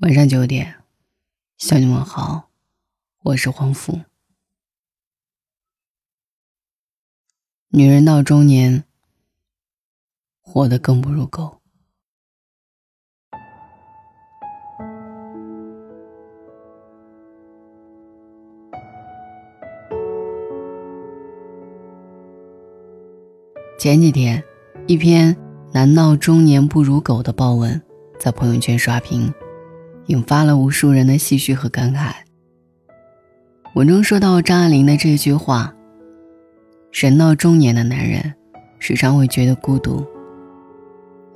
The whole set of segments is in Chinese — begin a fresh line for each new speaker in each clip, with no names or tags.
晚上九点，向你们好，我是黄福。女人到中年，活得更不如狗。前几天，一篇“难道中年不如狗”的报文在朋友圈刷屏。引发了无数人的唏嘘和感慨。文中说到张爱玲的这句话：“人到中年的男人，时常会觉得孤独，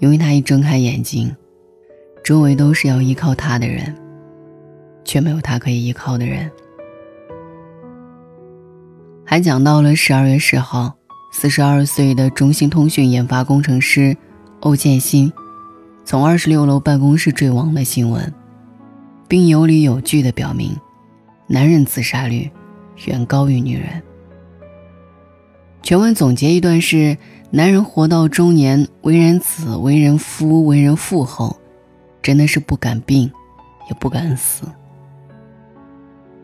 因为他一睁开眼睛，周围都是要依靠他的人，却没有他可以依靠的人。”还讲到了十二月十号，四十二岁的中兴通讯研发工程师欧建新从二十六楼办公室坠亡的新闻。并有理有据地表明，男人自杀率远高于女人。全文总结一段是：男人活到中年，为人子、为人夫、为人父后，真的是不敢病，也不敢死。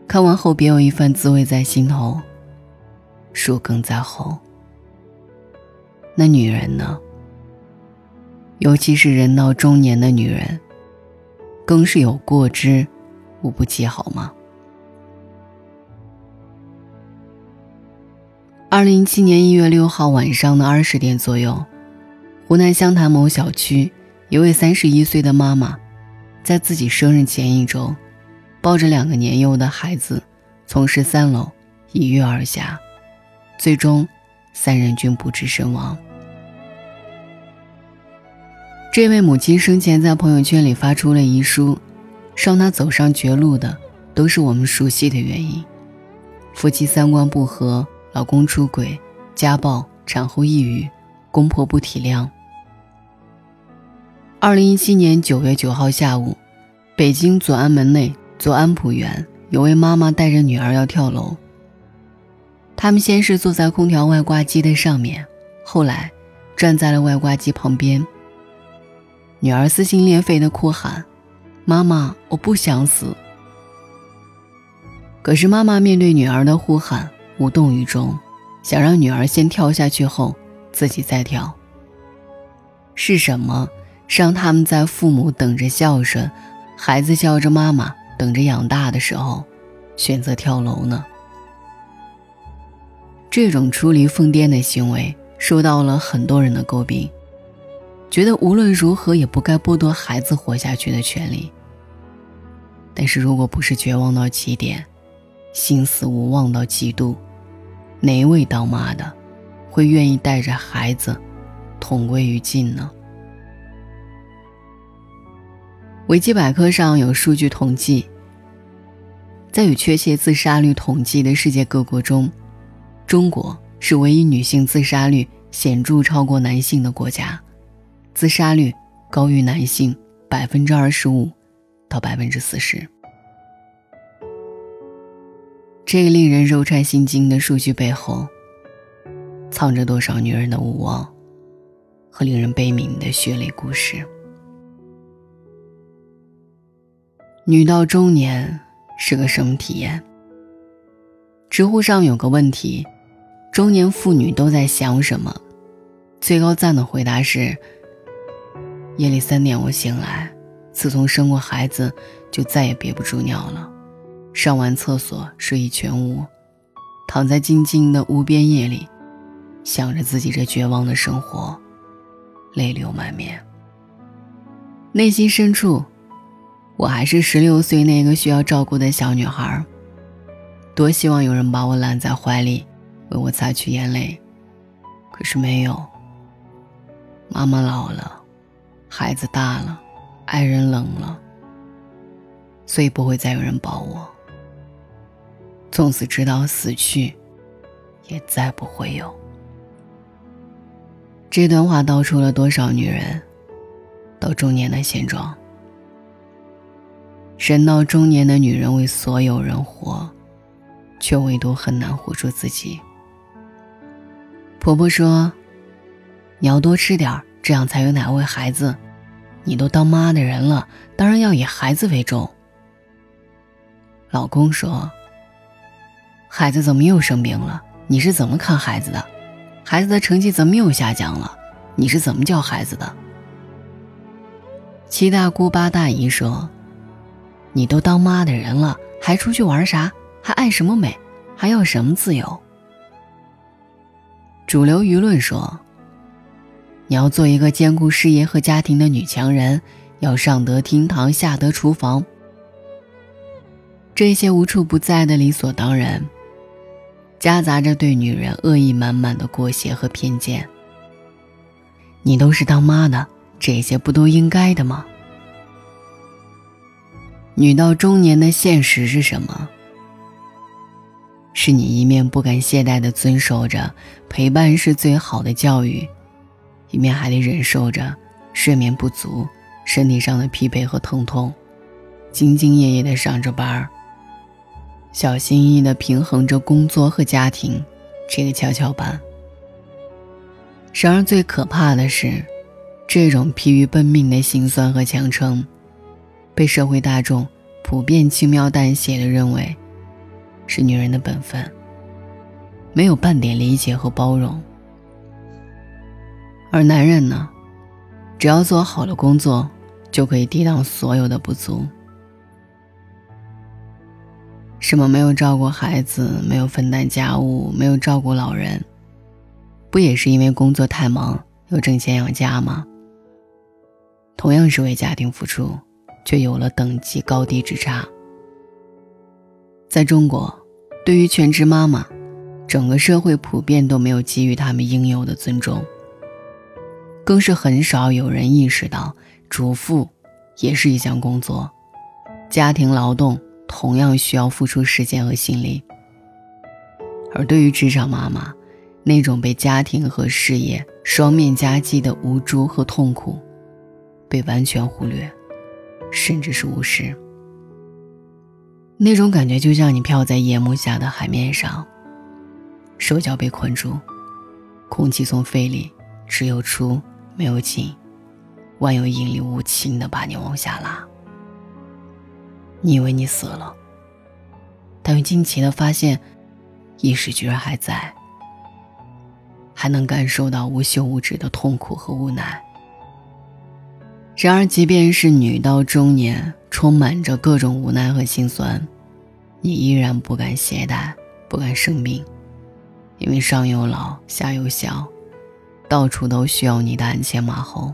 看完后，别有一番滋味在心头。树更在后。那女人呢？尤其是人到中年的女人。更是有过之，无不及，好吗？二零一七年一月六号晚上的二十点左右，湖南湘潭某小区，一位三十一岁的妈妈，在自己生日前一周，抱着两个年幼的孩子，从十三楼一跃而下，最终三人均不治身亡。这位母亲生前在朋友圈里发出了遗书，让她走上绝路的都是我们熟悉的原因：夫妻三观不合、老公出轨、家暴、产后抑郁、公婆不体谅。二零一七年九月九号下午，北京左安门内左安浦园有位妈妈带着女儿要跳楼。他们先是坐在空调外挂机的上面，后来站在了外挂机旁边。女儿撕心裂肺的哭喊：“妈妈，我不想死。”可是妈妈面对女儿的呼喊无动于衷，想让女儿先跳下去后自己再跳。是什么让他们在父母等着孝顺，孩子叫着妈妈等着养大的时候，选择跳楼呢？这种出离疯癫的行为受到了很多人的诟病。觉得无论如何也不该剥夺孩子活下去的权利。但是如果不是绝望到极点，心死无望到极度，哪一位当妈的会愿意带着孩子同归于尽呢？维基百科上有数据统计，在有确切自杀率统计的世界各国中，中国是唯一女性自杀率显著超过男性的国家。自杀率高于男性百分之二十五到百分之四十。这个令人肉颤心惊的数据背后，藏着多少女人的无望和令人悲悯的血泪故事？女到中年是个什么体验？知乎上有个问题：中年妇女都在想什么？最高赞的回答是。夜里三点，我醒来，自从生过孩子，就再也憋不住尿了。上完厕所，睡意全无，躺在静静的无边夜里，想着自己这绝望的生活，泪流满面。内心深处，我还是十六岁那个需要照顾的小女孩，多希望有人把我揽在怀里，为我擦去眼泪。可是没有，妈妈老了。孩子大了，爱人冷了，所以不会再有人抱我。从此直到死去，也再不会有。这段话道出了多少女人到中年的现状？人到中年的女人为所有人活，却唯独很难活出自己。婆婆说：“你要多吃点儿。”这样才有奶喂孩子，你都当妈的人了，当然要以孩子为重。”老公说：“孩子怎么又生病了？你是怎么看孩子的？孩子的成绩怎么又下降了？你是怎么教孩子的？”七大姑八大姨说：“你都当妈的人了，还出去玩啥？还爱什么美？还要什么自由？”主流舆论说：“你要做一个兼顾事业和家庭的女强人，要上得厅堂，下得厨房。”这些无处不在的理所当然，夹杂着对女人恶意满满的裹挟和偏见。你都是当妈的。这些不都应该的吗？女到中年的现实是什么？是你一面不敢懈怠的遵守着陪伴是最好的教育，一面还得忍受着睡眠不足、身体上的疲惫和疼痛，兢兢业业的上着班儿，小心翼翼的平衡着工作和家庭这个跷跷板。然而最可怕的是。这种疲于奔命的心酸和强撑，被社会大众普遍轻描淡写的认为是女人的本分，没有半点理解和包容。而男人呢，只要做好了工作，就可以抵挡所有的不足。什么没有照顾孩子，没有分担家务，没有照顾老人，不也是因为工作太忙，要挣钱养家吗？同样是为家庭付出，却有了等级高低之差。在中国，对于全职妈妈，整个社会普遍都没有给予他们应有的尊重，更是很少有人意识到，主妇也是一项工作，家庭劳动同样需要付出时间和心力。而对于职场妈妈，那种被家庭和事业双面夹击的无助和痛苦。被完全忽略，甚至是无视。那种感觉就像你漂在夜幕下的海面上，手脚被困住，空气从肺里只有出没有进，万有引力无情的把你往下拉。你以为你死了，但又惊奇的发现，意识居然还在，还能感受到无休无止的痛苦和无奈。然而，即便是女到中年，充满着各种无奈和心酸，你依然不敢懈怠，不敢生病，因为上有老，下有小，到处都需要你的鞍前马后。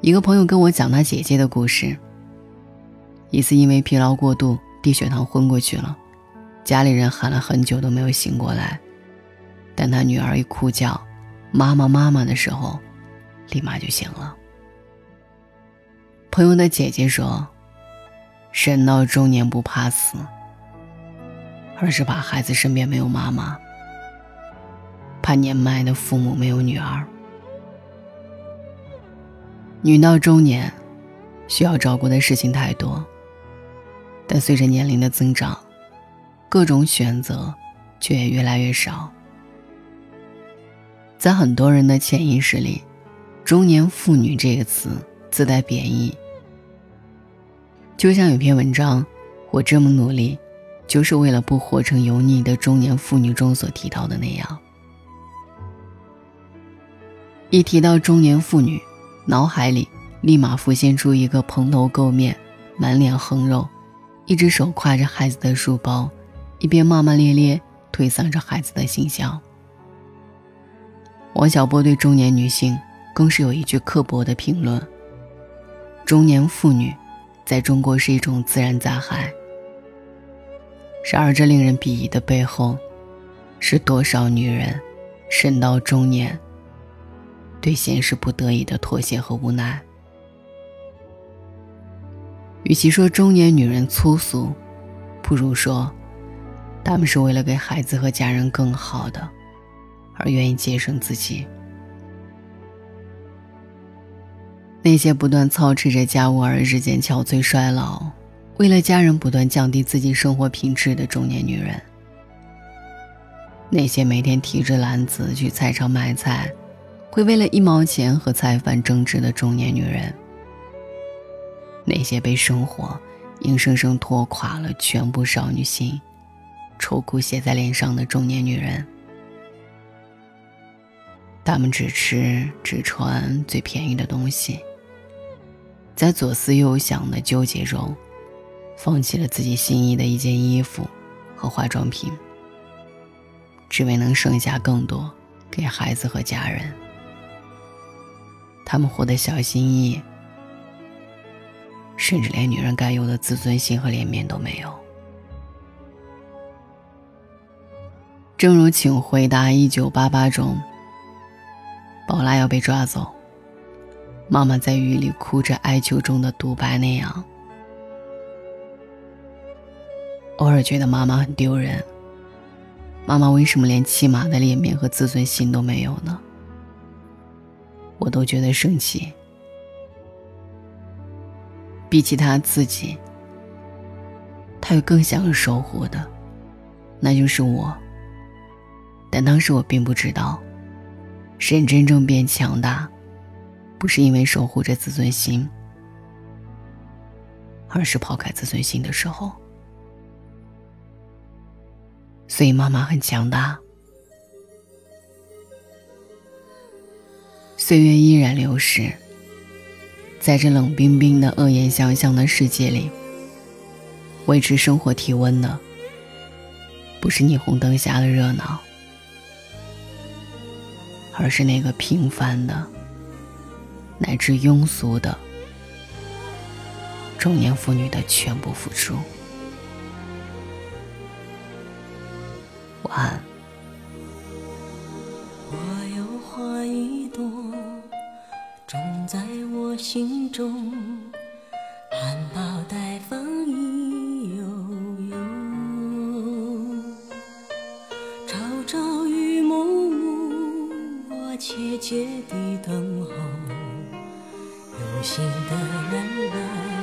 一个朋友跟我讲他姐姐的故事。一次因为疲劳过度，低血糖昏过去了，家里人喊了很久都没有醒过来，但他女儿一哭叫“妈妈，妈妈”的时候。立马就醒了。朋友的姐姐说：“人到中年不怕死，而是怕孩子身边没有妈妈，怕年迈的父母没有女儿。女到中年，需要照顾的事情太多，但随着年龄的增长，各种选择却也越来越少。在很多人的潜意识里。”中年妇女这个词自带贬义，就像有篇文章，我这么努力，就是为了不活成油腻的中年妇女中所提到的那样。一提到中年妇女，脑海里立马浮现出一个蓬头垢面、满脸横肉，一只手挎着孩子的书包，一边骂骂咧咧推搡着孩子的形象。王小波对中年女性。更是有一句刻薄的评论：“中年妇女，在中国是一种自然灾害。”然而，这令人鄙夷的背后，是多少女人，身到中年，对现实不得已的妥协和无奈。与其说中年女人粗俗，不如说，她们是为了给孩子和家人更好的，而愿意节省自己。那些不断操持着家务而日渐憔悴衰老，为了家人不断降低自己生活品质的中年女人；那些每天提着篮子去菜场买菜，会为了一毛钱和菜贩争执的中年女人，那些被生活硬生生拖垮了全部少女心、愁苦写在脸上的中年女人，她们只吃只穿最便宜的东西，在左思右想的纠结中，放弃了自己心仪的一件衣服和化妆品，只为能剩下更多给孩子和家人。他们活得小心翼翼，甚至连女人该有的自尊心和脸面都没有。正如《请回答一九八八》中，宝拉要被抓走，妈妈在雨里哭着哀求中的独白那样，偶尔觉得妈妈很丢人。妈妈为什么连起码的脸面和自尊心都没有呢？我都觉得生气。比起他自己，他有更想守护的，那就是我。但当时我并不知道，人真正变强大，不是因为守护着自尊心，而是抛开自尊心的时候。所以妈妈很强大。岁月依然流逝，在这冷冰冰的恶言相向的世界里，维持生活体温的，不是霓虹灯下的热闹，而是那个平凡的，乃至庸俗的中年妇女的全部付出。晚安。
心中含苞待放意悠悠，朝朝与暮暮，我切切地等候，有心的人来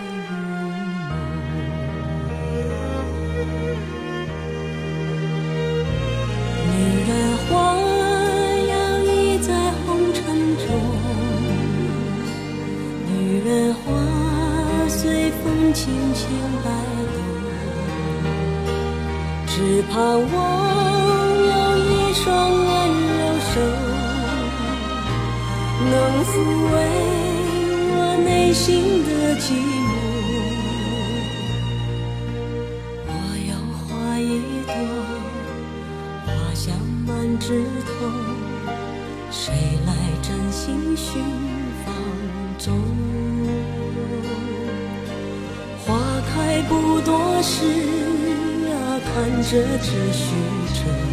花随风轻轻摆动，只盼望有一双温柔手，能抚慰我内心的寂寞。是啊，看着只虚着，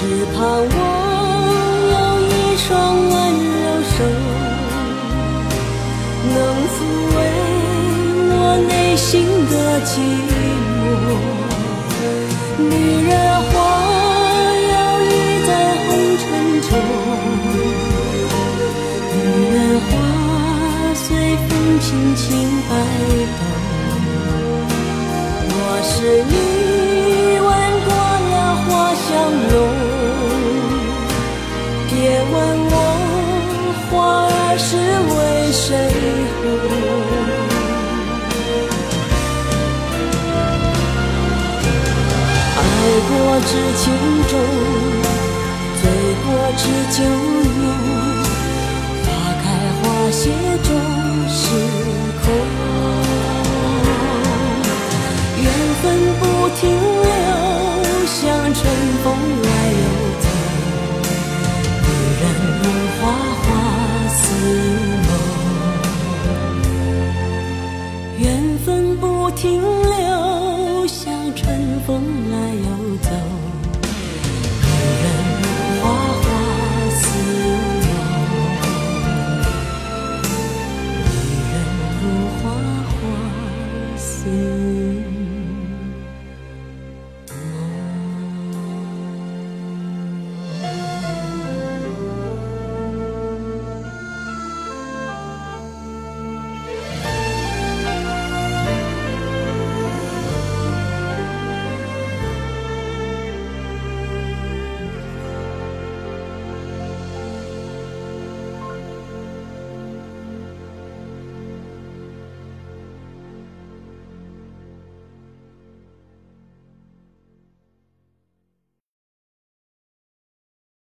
只盼望有一双温柔手，能抚慰我内心的寂寞。女人花摇曳在红尘中，女人花随风轻轻摆动。我是你过知情重醉过知酒浓花开花谢终是空。缘分不停留像春风